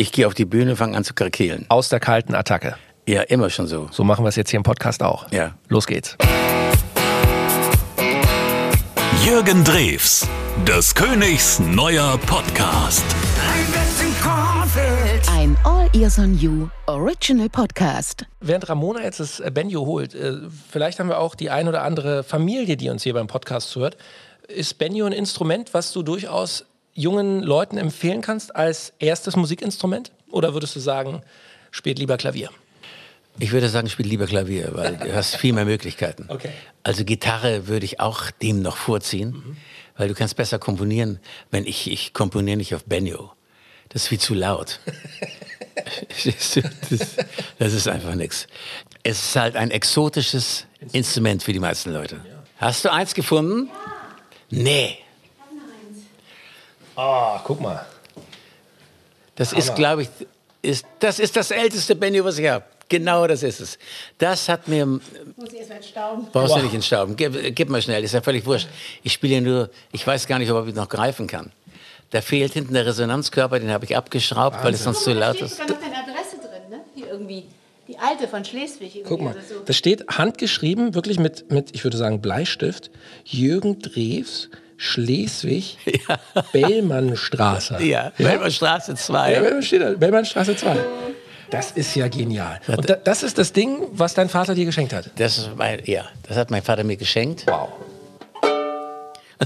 Ich gehe auf die Bühne, fange an zu krakeelen. Aus der kalten Attacke. Ja, immer schon so. So machen wir es jetzt hier im Podcast auch. Ja. Los geht's. Jürgen Drews, des Königs neuer Podcast. Ein All Ears on You Original Podcast. Während Ramona jetzt das Benjo holt, äh, vielleicht haben wir auch die ein oder andere Familie, die uns hier beim Podcast zuhört. Ist Benjo ein Instrument, was du durchaus jungen Leuten empfehlen kannst als erstes Musikinstrument? Oder würdest du sagen, spielt lieber Klavier? Ich würde sagen, spiel lieber Klavier, weil du hast viel mehr Möglichkeiten. Okay. Also Gitarre würde ich auch dem noch vorziehen, weil du kannst besser komponieren, wenn ich, ich komponiere nicht auf Benjo. Das ist viel zu laut. das, das ist einfach nichts. Es ist halt ein exotisches Instrument für die meisten Leute. Hast du eins gefunden? Nee. Ah, guck mal. Das ist, glaube ich, ist, das ist das älteste Benjo, was ich habe. Genau das ist es. Das hat mir. Muss ich erst mal entstauben. Brauchst Wow. du nicht entstauben. Gib, gib mal schnell, ist ja völlig wurscht. Ich spiele ja nur, ich weiß gar nicht, ob ich noch greifen kann. Da fehlt hinten der Resonanzkörper, den habe ich abgeschraubt, weil es sonst zu Da laut steht ist. sogar noch deine Adresse drin, ne? Hier irgendwie. Die alte von Schleswig. Irgendwie Guck mal, oder so. das steht handgeschrieben, wirklich mit, mit ich würde sagen, Bleistift. Jürgen Drews, Schleswig, Bellmannstraße. Ja, Wellmannstraße 2. Ja, Bellmann steht da, Bellmannstraße 2. Das ist ja genial. Und da, das ist das Ding, was dein Vater dir geschenkt hat. Das ist mein, ja, das hat mein Vater mir geschenkt. Wow.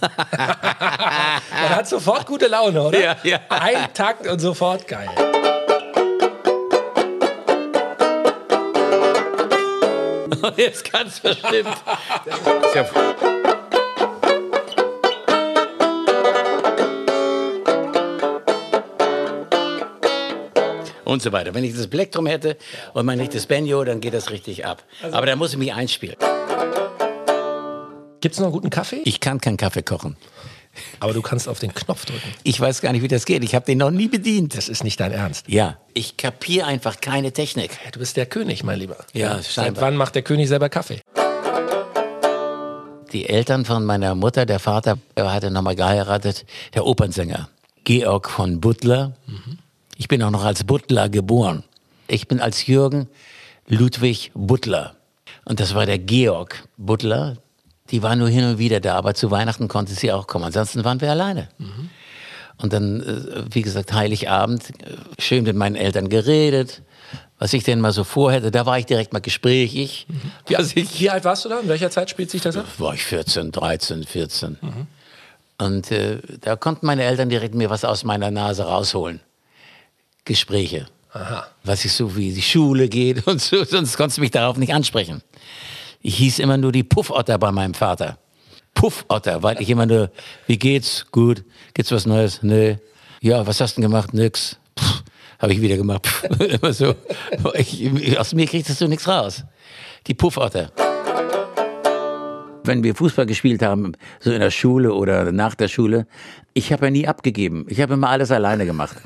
Man hat sofort gute Laune, oder? Ja, ja. Ein Takt und sofort geil. Jetzt ganz bestimmt. Und so weiter. Wenn ich das Plektrum hätte und mein richtiges Benjo, dann geht das richtig ab. Aber da muss ich mich einspielen. Gibt es noch einen guten Kaffee? Ich kann keinen Kaffee kochen. Aber du kannst auf den Knopf drücken. Ich weiß gar nicht, wie das geht. Ich habe den noch nie bedient. Das ist nicht dein Ernst. Ja, ich kapiere einfach keine Technik. Du bist der König, mein Lieber. Ja, Seit scheinbar. wann macht der König selber Kaffee? Die Eltern von meiner Mutter, der Vater, er hatte nochmal geheiratet, der Opernsänger Georg von Butler. Ich bin auch noch als Butler geboren. Ich bin als Jürgen Ludwig Butler. Und das war der Georg Butler. Die war nur hin und wieder da, aber zu Weihnachten konnte sie auch kommen. Ansonsten waren wir alleine. Und dann, äh, wie gesagt, Heiligabend, äh, schön mit meinen Eltern geredet, was ich denn mal so vorhätte. Da war ich direkt mal gesprächig. Was ich Wie alt warst du da? In welcher Zeit spielt sich das ab? war ich 14, 13, 14. Und äh, da konnten meine Eltern direkt mir was aus meiner Nase rausholen. Gespräche. Aha. Was ich so wie die Schule geht und so, sonst konntest du mich darauf nicht ansprechen. Ich hieß immer nur die Puffotter bei meinem Vater. Puffotter, weil ich immer nur, wie geht's? Gut. Gibt's was Neues? Nö. Ja, was hast du denn gemacht? Nix. Habe ich wieder gemacht. Immer so. Ich, aus mir kriegst du nichts raus. Die Puffotter wenn wir Fußball gespielt haben, so in der Schule oder nach der Schule, ich habe ja nie abgegeben. Ich habe immer alles alleine gemacht.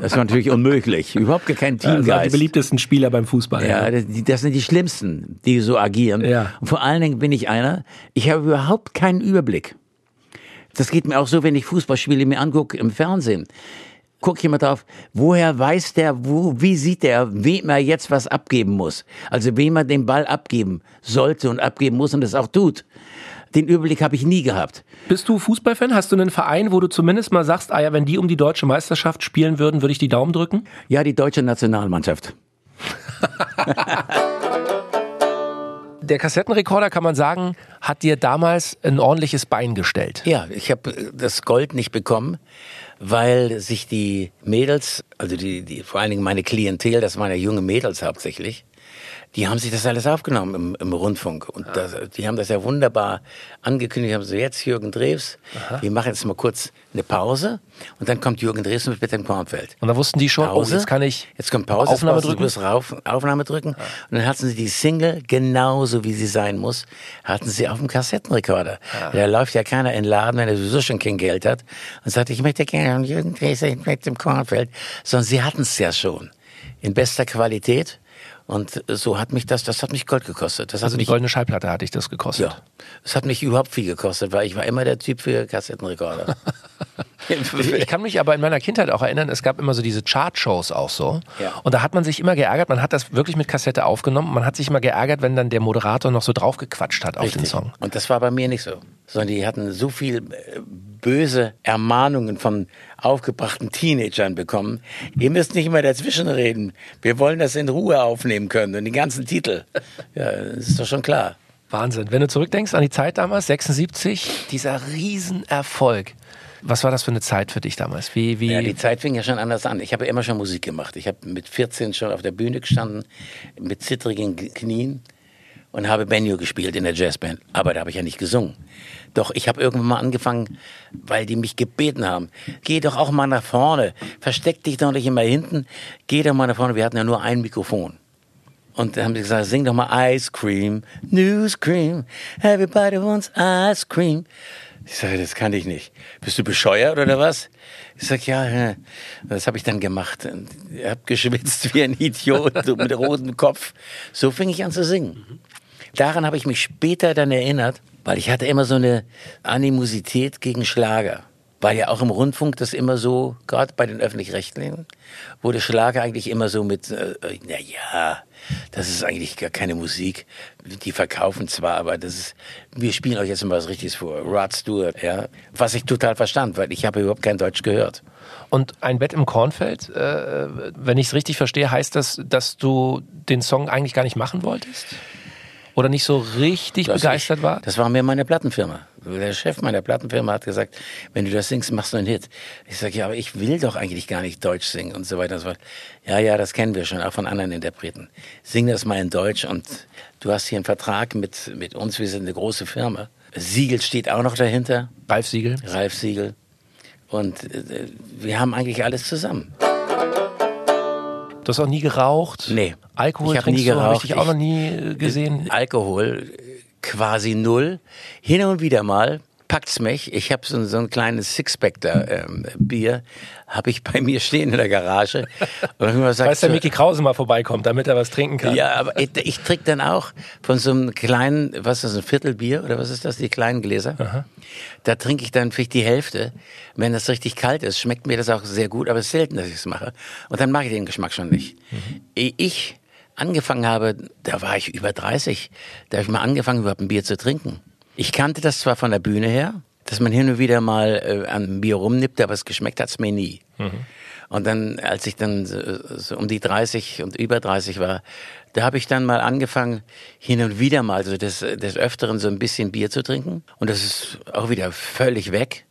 Das war natürlich unmöglich. Überhaupt kein Also die Teamgeist. beliebtesten Spieler beim Fußball. Ja, das, das sind die Schlimmsten, die so agieren. Ja. Und vor allen Dingen bin ich einer, ich habe überhaupt keinen Überblick. Das geht mir auch so, wenn ich Fußballspiele mir angucke im Fernsehen. Guck jemand drauf, woher weiß der, wo, wie sieht der, wem er jetzt was abgeben muss? Also wem er den Ball abgeben sollte und abgeben muss und das auch tut. Den Überblick habe ich nie gehabt. Bist du Fußballfan? Hast du einen Verein, wo du zumindest mal sagst, ah ja, wenn die um die deutsche Meisterschaft spielen würden, würde ich die Daumen drücken? Ja, die deutsche Nationalmannschaft. Der Kassettenrekorder, kann man sagen, hat dir damals ein ordentliches Bein gestellt. Ja, ich habe äh, das Gold nicht bekommen, weil sich die Mädels, also die, die vor allen Dingen meine Klientel, das waren ja junge Mädels hauptsächlich, die haben sich das alles aufgenommen im, im Rundfunk. Und das, die haben das ja wunderbar angekündigt. Haben so, jetzt Jürgen Drews, wir machen jetzt mal kurz eine Pause. Und dann kommt Jürgen Drews mit Peter Kornfeld. Und da wussten die schon, Pause. oh, jetzt kann ich Jetzt kommt Pause. Aufnahme du drücken. bloß rauf, Aufnahme drücken. Und dann hatten sie die Single, genauso wie sie sein muss, hatten sie auf dem Kassettenrekorder. Da läuft ja keiner in den Laden, wenn er sowieso schon kein Geld hat. Und sagt, ich möchte gerne Jürgen Drews mit dem Kornfeld. Sondern sie hatten es ja schon. In bester Qualität. Und so hat mich das, das hat mich Gold gekostet. Das Also die mich, goldene Schallplatte hatte ich das gekostet. ja, das hat mich überhaupt viel gekostet, weil ich war immer der Typ für Kassettenrekorder. Ich, kann mich aber in meiner Kindheit auch erinnern, es gab immer so diese Chartshows auch so. Ja. Und da hat man sich immer geärgert, man hat das wirklich mit Kassette aufgenommen, man hat sich immer geärgert, wenn dann der Moderator noch so draufgequatscht hat auf den Song. Und das war bei mir nicht so. Sondern die hatten so viel äh, böse Ermahnungen von aufgebrachten Teenagern bekommen. Ihr müsst nicht mehr dazwischen reden. Wir wollen das in Ruhe aufnehmen können und die ganzen Titel. Ja, das ist doch schon klar. Wahnsinn. Wenn du zurückdenkst an die Zeit damals, 76, dieser Riesenerfolg. Was war das für eine Zeit für dich damals? Wie, wie Ja, die Zeit fing ja schon anders an. Ich habe ja immer schon Musik gemacht. Ich habe mit 14 schon auf der Bühne gestanden, mit zittrigen Knien und habe Benjo gespielt in der Jazzband. Aber da habe ich ja nicht gesungen. Doch ich habe irgendwann mal angefangen, weil die mich gebeten haben, geh doch auch mal nach vorne, versteck dich doch nicht immer hinten, geh doch mal nach vorne. Wir hatten ja nur ein Mikrofon. Und dann haben sie gesagt, sing doch mal Ice Cream, News Cream, everybody wants Ice Cream. Ich sage, das kann ich nicht. Bist du bescheuert oder was? Ich sage, ja, das habe ich dann gemacht. Ich habe geschwitzt wie ein Idiot mit rotem Kopf. So fing ich an zu singen. Daran habe ich mich später dann erinnert, weil ich hatte immer so eine Animosität gegen Schlager. Weil ja auch im Rundfunk das immer so, gerade bei den Öffentlich-Rechtlichen, wurde Schlager eigentlich immer so mit, äh, na ja, das ist eigentlich gar keine Musik. Die verkaufen zwar, aber das ist, wir spielen euch jetzt mal was Richtiges vor. Rod Stewart, ja. Was ich total verstand, weil ich habe überhaupt kein Deutsch gehört. Und ein Bett im Kornfeld, äh, wenn ich es richtig verstehe, heißt das, dass du den Song eigentlich gar nicht machen wolltest? Oder nicht so richtig Das begeistert ich, war? Das war mir meine Plattenfirma. Der Chef meiner Plattenfirma hat gesagt, wenn du das singst, machst du einen Hit. Ich sage, ja, aber ich will doch eigentlich gar nicht Deutsch singen und so weiter und so fort. Ja, ja, das kennen wir schon, auch von anderen Interpreten. Sing das mal in Deutsch und du hast hier einen Vertrag mit, mit uns, wir sind eine große Firma. Siegel steht auch noch dahinter, Ralf Siegel? Ralf Siegel. Und äh, wir haben eigentlich alles zusammen. Du hast auch nie geraucht? Nee. Alkohol Ich trinkst nie du, hab ich geraucht. dich auch noch nie gesehen. Alkohol äh, quasi null. Hin und wieder mal packt's mich. Ich habe so, ein- so ein kleines Sixpack da ähm, Bier, habe ich bei mir stehen in der Garage. Und ich immer gesagt, Weiß der so- Mickey Krause mal vorbeikommt, damit er was trinken kann. ja, aber ich, ich trinke dann auch von so einem kleinen, was ist das, ein Viertelbier oder was ist das, die kleinen Gläser? Da trinke ich dann vielleicht die Hälfte. Wenn das richtig kalt ist, schmeckt mir das auch sehr gut, aber es ist selten, dass ich es mache. Und dann mag ich den Geschmack schon nicht. Ehe Ich angefangen habe, da war ich über 30, da habe ich mal angefangen, überhaupt ein Bier zu trinken. Ich kannte das zwar von der Bühne her, dass man hin und wieder mal äh, an Bier rumnippte, aber es geschmeckt hat's mir nie. Und dann, als ich dann so, um die 30 und über 30 war, da habe ich dann mal angefangen, hin und wieder mal so des, des Öfteren so ein bisschen Bier zu trinken. Und das ist auch wieder völlig weg.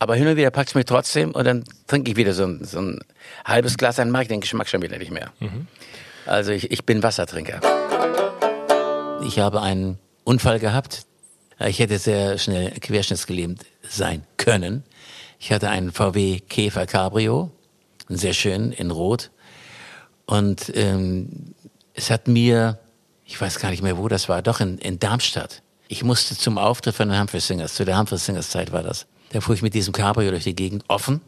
Aber hin und wieder packt es mir trotzdem und dann trinke ich wieder so ein, so ein halbes Glas, dann mag ich den Geschmack schon wieder nicht mehr. Also ich, ich bin Wassertrinker. Ich habe einen Unfall gehabt. Ich hätte sehr schnell querschnittsgelähmt sein können. Ich hatte einen VW Käfer Cabrio, sehr schön in Rot. Und ähm, es hat mir, ich weiß gar nicht mehr, wo das war, doch in, in Darmstadt. Ich musste zum Auftritt von den Humphrey Singers, zu der Humphrey Singers Zeit war das. Da fuhr ich mit diesem Cabrio durch die Gegend offen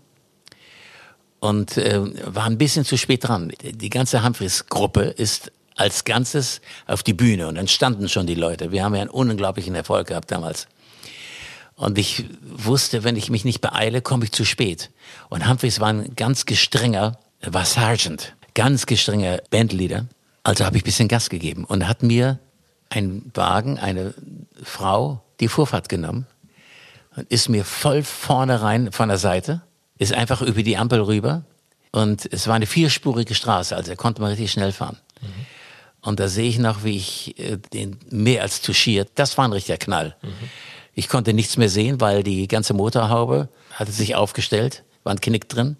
und äh, war ein bisschen zu spät dran. Die ganze Humphreys-Gruppe ist als Ganzes auf die Bühne und dann standen schon die Leute. Wir haben ja einen unglaublichen Erfolg gehabt damals. Und ich wusste, wenn ich mich nicht beeile, komme ich zu spät. Und Humphreys war ein ganz gestrenger, war Sergeant, ganz gestrenger Bandleader. Also habe ich ein bisschen Gas gegeben und hat mir ein Wagen, eine Frau, die Vorfahrt genommen und ist mir voll vorne rein von der Seite, ist einfach über die Ampel rüber und es war eine vierspurige Straße, also er konnte man richtig schnell fahren. Und da sehe ich noch, wie ich äh, den mehr als touchiert. Das war ein richtiger Knall. Ich konnte nichts mehr sehen, weil die ganze Motorhaube hatte sich aufgestellt, war ein Knick drin.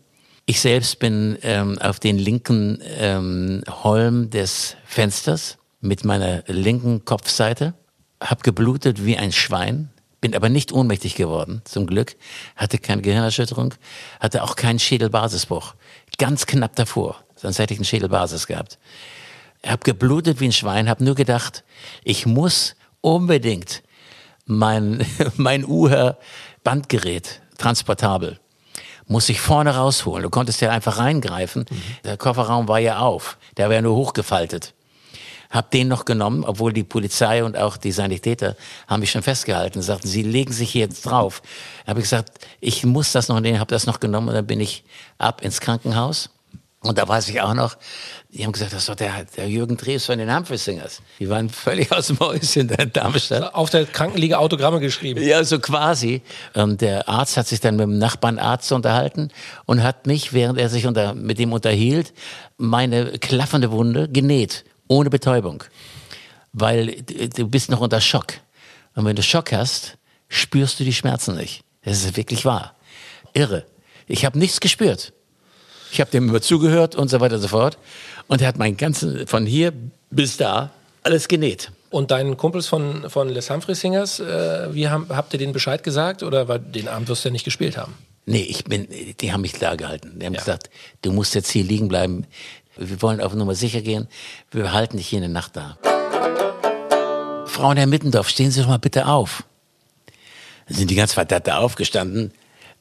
Ich selbst bin ähm, auf den linken ähm, Holm des Fensters mit meiner linken Kopfseite, hab geblutet wie ein Schwein, bin aber nicht ohnmächtig geworden, zum Glück, hatte keine Gehirnerschütterung, hatte auch keinen Schädelbasisbruch. Ganz knapp davor, sonst hätte ich einen Schädelbasis gehabt. Hab geblutet wie ein Schwein, hab nur gedacht, ich muss unbedingt mein, mein Uher-Bandgerät, transportabel, muss ich vorne rausholen. Du konntest ja einfach reingreifen. Der Kofferraum war ja auf, der war ja nur hochgefaltet. Hab den noch genommen, obwohl die Polizei und auch die Sanitäter haben mich schon festgehalten. Sagten, sie legen sich hier jetzt drauf. Habe ich gesagt, ich muss das noch nehmen, habe das noch genommen und dann bin ich ab ins Krankenhaus. Und da weiß ich auch noch, die haben gesagt, das ist doch der, der Jürgen Drews von den Humphrey Singers. Die waren völlig aus dem Häuschen in Darmstadt. Auf der Krankenliege Autogramme geschrieben. Ja, so quasi. Und der Arzt hat sich dann mit dem Nachbarnarzt unterhalten und hat mich, während er sich unter, mit ihm unterhielt, meine klaffende Wunde genäht, ohne Betäubung. Weil du du bist noch unter Schock. Und wenn du Schock hast, spürst du die Schmerzen nicht. Das ist wirklich wahr. Irre. Ich habe nichts gespürt. Ich habe dem immer zugehört und so weiter und so fort. Und er hat meinen ganzen, von hier bis da, alles genäht. Und deinen Kumpels von, von Les Humphrey Singers, äh, wie haben, habt ihr denen Bescheid gesagt oder weil den Abend wirst du ja nicht gespielt haben? Nee, ich bin, die haben mich klar gehalten. Die haben Ja. gesagt, du musst jetzt hier liegen bleiben. Wir wollen auf Nummer sicher gehen. Wir halten dich hier eine Nacht da. Frauen Herr Mittendorf, stehen Sie doch mal bitte auf. Dann sind die ganz verdammt da aufgestanden.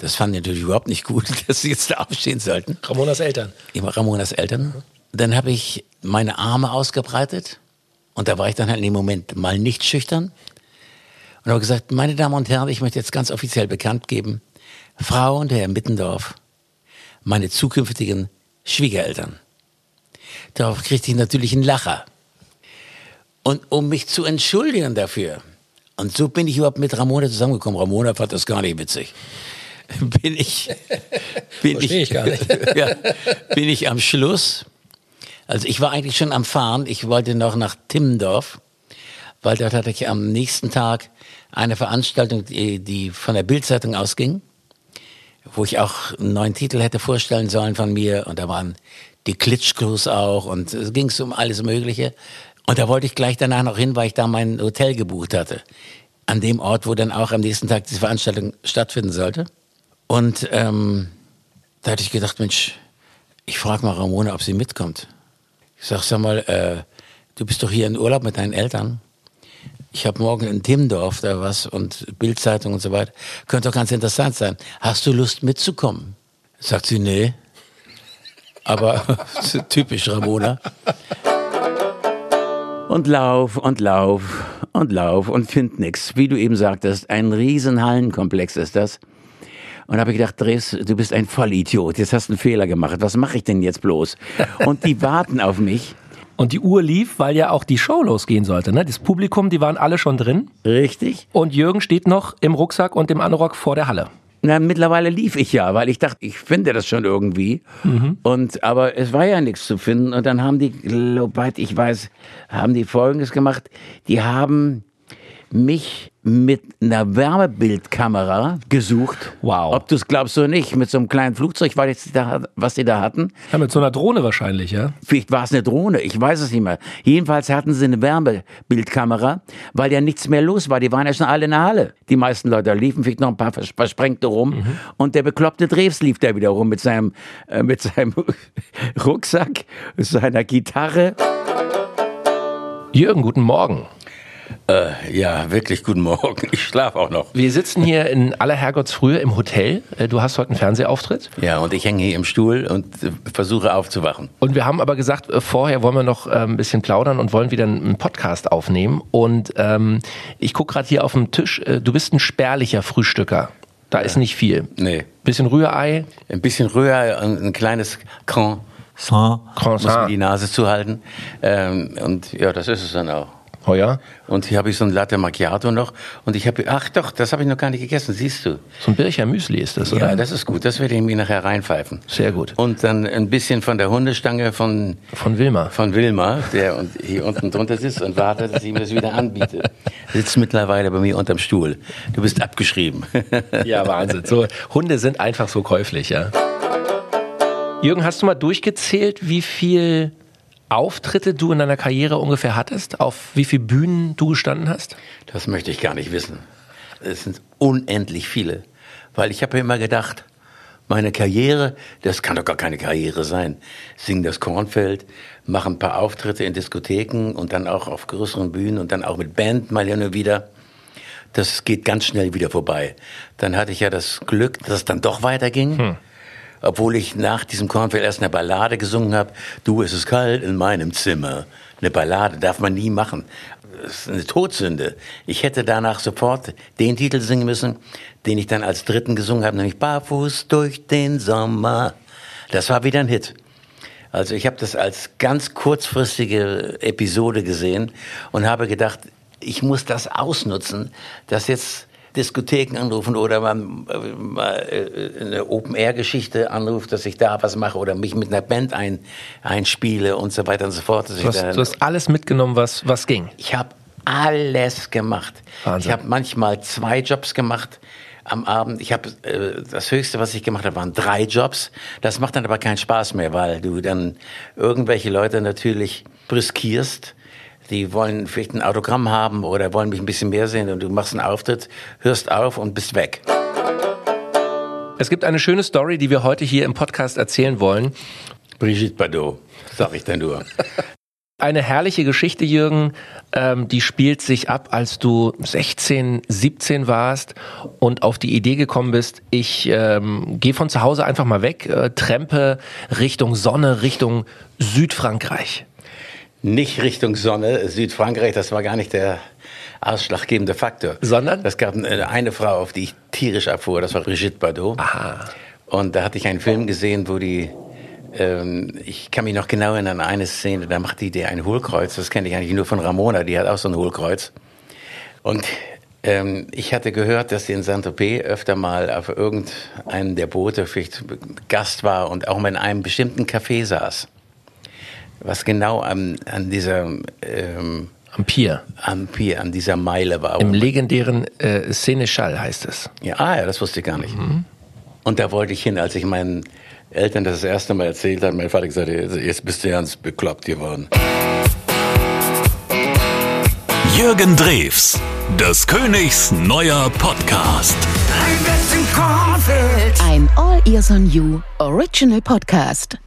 Das fanden die natürlich überhaupt nicht gut, dass sie jetzt da aufstehen sollten. Ramonas Eltern. Ramonas Eltern. Dann habe ich meine Arme ausgebreitet und da war ich dann halt in dem Moment mal nicht schüchtern und habe gesagt, meine Damen und Herren, ich möchte jetzt ganz offiziell bekannt geben, Frau und Herr Mittendorf, meine zukünftigen Schwiegereltern. Darauf kriegte ich natürlich einen Lacher. Und um mich zu entschuldigen dafür, und so bin ich überhaupt mit Ramona zusammengekommen. Ramona fand das gar nicht witzig. Bin ich, bin ich nicht. ja, bin ich am Schluss. Also ich war eigentlich schon am Fahren. Ich wollte noch nach Timmendorf, weil dort hatte ich am nächsten Tag eine Veranstaltung, die, die von der Bildzeitung ausging, wo ich auch einen neuen Titel hätte vorstellen sollen von mir. Und da waren die Klitschkos auch und es ging um alles Mögliche. Und da wollte ich gleich danach noch hin, weil ich da mein Hotel gebucht hatte. An dem Ort, wo dann auch am nächsten Tag diese Veranstaltung stattfinden sollte. Und ähm, da hatte ich gedacht, Mensch, ich frage mal Ramona, ob sie mitkommt. Ich sag, sag mal, äh, du bist doch hier in Urlaub mit deinen Eltern. Ich habe morgen in Timmendorf da was und Bildzeitung und so weiter. Könnte doch ganz interessant sein. Hast du Lust mitzukommen? Sagt sie, nee. Aber typisch Ramona. Und lauf und lauf und lauf und find nix. Wie du eben sagtest, ein riesen Hallenkomplex ist das. Und habe ich gedacht, Dres, du bist ein Vollidiot. Jetzt hast du einen Fehler gemacht. Was mache ich denn jetzt bloß? Und die warten auf mich. Und die Uhr lief, weil ja auch die Show losgehen sollte. Ne? Das Publikum, die waren alle schon drin. Richtig? Und Jürgen steht noch im Rucksack und im Anorak vor der Halle. Na, mittlerweile lief ich ja, weil ich dachte, ich finde das schon irgendwie. Und, aber es war ja nichts zu finden. Und dann haben die, soweit ich weiß, haben die Folgendes gemacht. Die haben mich mit einer Wärmebildkamera gesucht. Wow. Ob du es glaubst oder nicht, mit so einem kleinen Flugzeug, was sie da hatten. Ja, mit so einer Drohne wahrscheinlich, ja? Vielleicht war es eine Drohne, ich weiß es nicht mehr. Jedenfalls hatten sie eine Wärmebildkamera, weil ja nichts mehr los war. Die waren ja schon alle in der Halle. Die meisten Leute da liefen, vielleicht noch ein paar vers- Versprengte rum. Und der bekloppte Drews lief da wieder rum mit seinem, äh, mit seinem Rucksack, seiner Gitarre. Jürgen, guten Morgen. Ja, wirklich guten Morgen. Ich schlafe auch noch. Wir sitzen hier in aller Herrgottsfrühe im Hotel. Äh, Du hast heute einen Fernsehauftritt. Ja, und ich hänge hier im Stuhl und äh, versuche aufzuwachen. Und wir haben aber gesagt, äh, vorher wollen wir noch äh, ein bisschen plaudern und wollen wieder einen Podcast aufnehmen. Und ähm, ich gucke gerade hier auf dem Tisch, äh, du bist ein spärlicher Frühstücker. Da ist nicht viel. Nee. Bisschen Rührei, Ein bisschen Rührei, ein, ein kleines Croissant. Muss Croissant. mir die Nase zuhalten. Ähm, und ja, das ist es dann auch. Heuer, Und hier habe ich so ein Latte Macchiato noch. Und ich habe, ach doch, das habe ich noch gar nicht gegessen, siehst du. so ein Bircher Müsli ist das, oder? Ja, das ist gut. Das werde ich mir nachher reinpfeifen. Sehr gut. Und dann ein bisschen von der Hundestange von, Von Wilma. von Wilma, der und hier unten drunter sitzt und wartet, dass ich ihm das wieder anbiete. Sitzt mittlerweile bei mir unterm Stuhl. Du bist abgeschrieben. Ja, Wahnsinn. So, Hunde sind einfach so käuflich, ja. Jürgen, hast du mal durchgezählt, wie viel Auftritte du in deiner Karriere ungefähr hattest? Auf wie viele Bühnen du gestanden hast? Das möchte ich gar nicht wissen. Es sind unendlich viele. Weil ich habe immer gedacht, meine Karriere, das kann doch gar keine Karriere sein. Sing das Kornfeld, mach ein paar Auftritte in Diskotheken und dann auch auf größeren Bühnen und dann auch mit Band mal ja nur wieder. Das geht ganz schnell wieder vorbei. Dann hatte ich ja das Glück, dass es dann doch weiterging. Obwohl ich nach diesem Kornfeld erst eine Ballade gesungen habe. Du, es ist kalt in meinem Zimmer. Eine Ballade darf man nie machen. Das ist eine Todsünde. Ich hätte danach sofort den Titel singen müssen, den ich dann als dritten gesungen habe, nämlich Barfuß durch den Sommer. Das war wieder ein Hit. Also ich habe das als ganz kurzfristige Episode gesehen und habe gedacht, ich muss das ausnutzen, dass jetzt Diskotheken anrufen oder man äh, mal äh, eine Open-Air-Geschichte anruft, dass ich da was mache oder mich mit einer Band ein, einspiele und so weiter und so fort. Du hast, du hast alles mitgenommen, was, was ging. Ich habe alles gemacht. Wahnsinn. Ich habe manchmal zwei Jobs gemacht am Abend. Ich habe äh, das Höchste, was ich gemacht habe, waren drei Jobs. Das macht dann aber keinen Spaß mehr, weil du dann irgendwelche Leute natürlich brüskierst. Die wollen vielleicht ein Autogramm haben oder wollen mich ein bisschen mehr sehen und du machst einen Auftritt, hörst auf und bist weg. Es gibt eine schöne Story, die wir heute hier im Podcast erzählen wollen. Brigitte Bardot, sag ich dann nur. Eine herrliche Geschichte, Jürgen, ähm, die spielt sich ab, als du 16, 17 warst und auf die Idee gekommen bist, ich ähm, gehe von zu Hause einfach mal weg, äh, trempe Richtung Sonne, Richtung Südfrankreich. Nicht Richtung Sonne, Südfrankreich, das war gar nicht der ausschlaggebende Faktor. Sondern? Es gab eine eine Frau, auf die ich tierisch abfuhr, das war Brigitte Bardot. Aha. Und da hatte ich einen Film gesehen, wo die, ähm, ich kann mich noch genau erinnern an eine Szene, da macht die dir ein Hohlkreuz, das kenne ich eigentlich nur von Ramona, die hat auch so ein Hohlkreuz. Und ähm, ich hatte gehört, dass sie in Saint-Tropez öfter mal auf irgendeinem der Boote vielleicht Gast war und auch mal in einem bestimmten Café saß. Was genau an, an dieser, ähm, Am Pier. am Pier, an dieser Meile war. Im legendären äh, Seneschall heißt es. Ja, ah, ja, das wusste ich gar nicht. Und da wollte ich hin, als ich meinen Eltern das das erste Mal erzählt habe. Mein Vater gesagt, jetzt bist du ganz bekloppt geworden. Jürgen Drews, des Königs neuer Podcast. Ein All Ears on You Original Podcast.